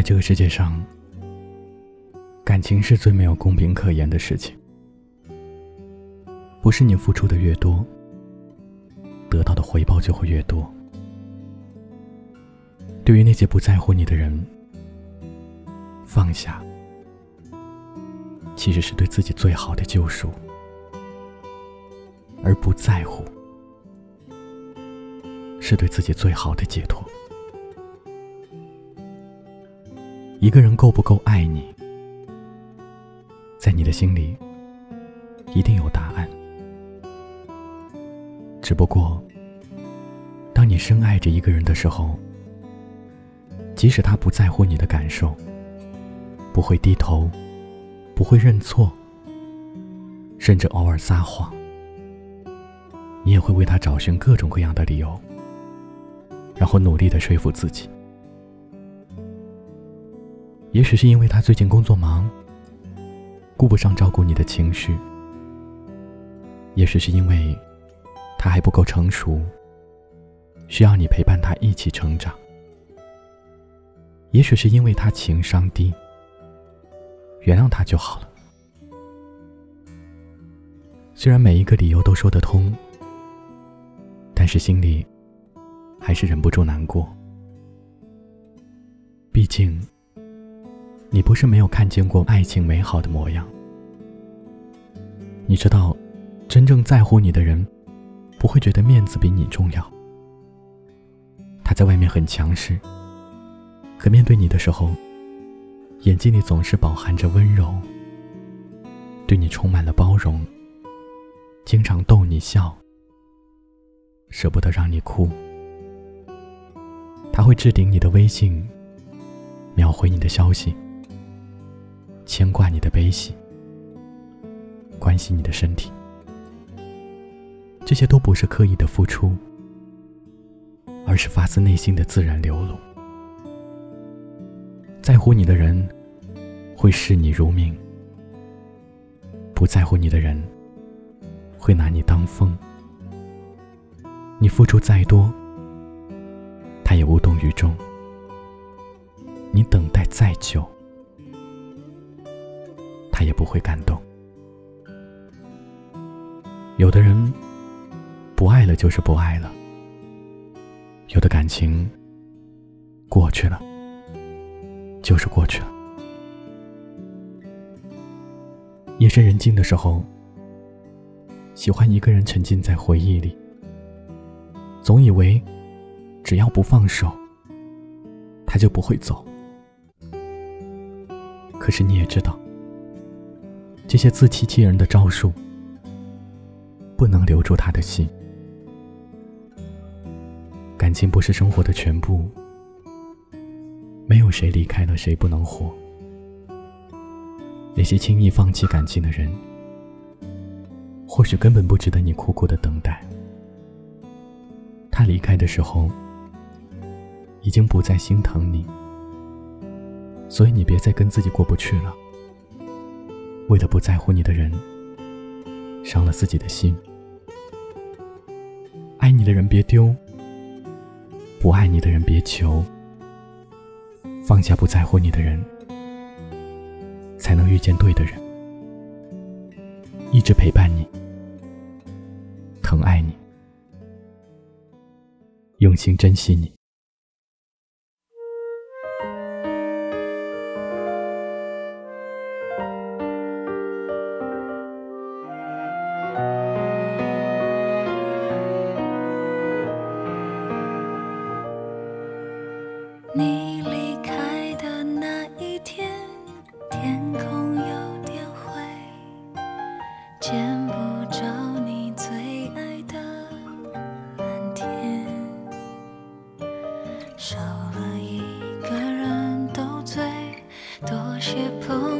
在这个世界上，感情是最没有公平可言的事情。不是你付出的越多，得到的回报就会越多。对于那些不在乎你的人，放下，其实是对自己最好的救赎；而不在乎，是对自己最好的解脱。一个人够不够爱你，在你的心里一定有答案。只不过，当你深爱着一个人的时候，即使他不在乎你的感受，不会低头，不会认错，甚至偶尔撒谎，你也会为他找寻各种各样的理由，然后努力的说服自己。也许是因为他最近工作忙，顾不上照顾你的情绪；也许是因为他还不够成熟，需要你陪伴他一起成长；也许是因为他情商低，原谅他就好了。虽然每一个理由都说得通，但是心里还是忍不住难过。毕竟。你不是没有看见过爱情美好的模样。你知道，真正在乎你的人，不会觉得面子比你重要。他在外面很强势，可面对你的时候，眼睛里总是饱含着温柔，对你充满了包容，经常逗你笑，舍不得让你哭。他会置顶你的微信，秒回你的消息。牵挂你的悲喜，关心你的身体，这些都不是刻意的付出，而是发自内心的自然流露。在乎你的人会视你如命，不在乎你的人会拿你当风。你付出再多，他也无动于衷；你等待再久。他也不会感动。有的人不爱了就是不爱了，有的感情过去了就是过去了。夜深人静的时候，喜欢一个人沉浸在回忆里，总以为只要不放手，他就不会走。可是你也知道。这些自欺欺人的招数，不能留住他的心。感情不是生活的全部，没有谁离开了谁不能活。那些轻易放弃感情的人，或许根本不值得你苦苦的等待。他离开的时候，已经不再心疼你，所以你别再跟自己过不去了。为了不在乎你的人，伤了自己的心。爱你的人别丢，不爱你的人别求。放下不在乎你的人，才能遇见对的人，一直陪伴你，疼爱你，用心珍惜你。你离开的那一天天空有点灰见不着你最爱的蓝天。少了一个人斗嘴多些朋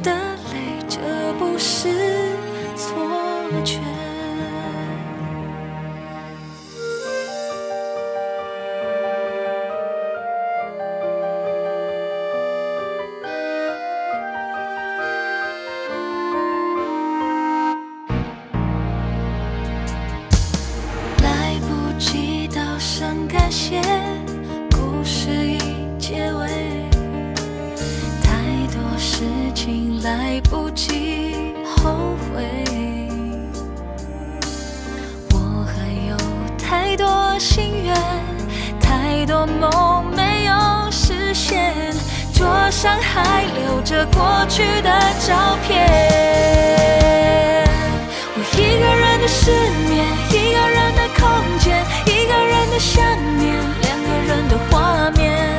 的泪，这不是来不及后悔，我还有太多心愿，太多梦没有实现。桌上还留着过去的照片。我一个人的失眠，一个人的空间，一个人的想念，两个人的画面。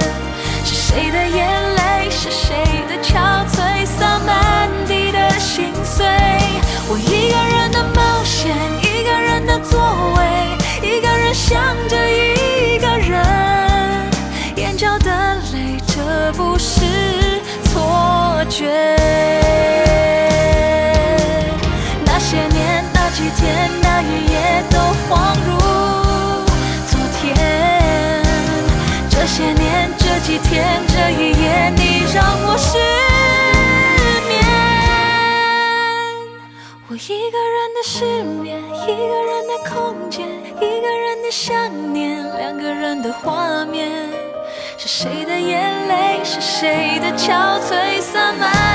是谁的眼泪？是谁的觉。那些年，那几天，那一夜都恍如昨天。这些年，这几天，这一夜，你让我失谁的眼泪？是谁的憔悴？洒满。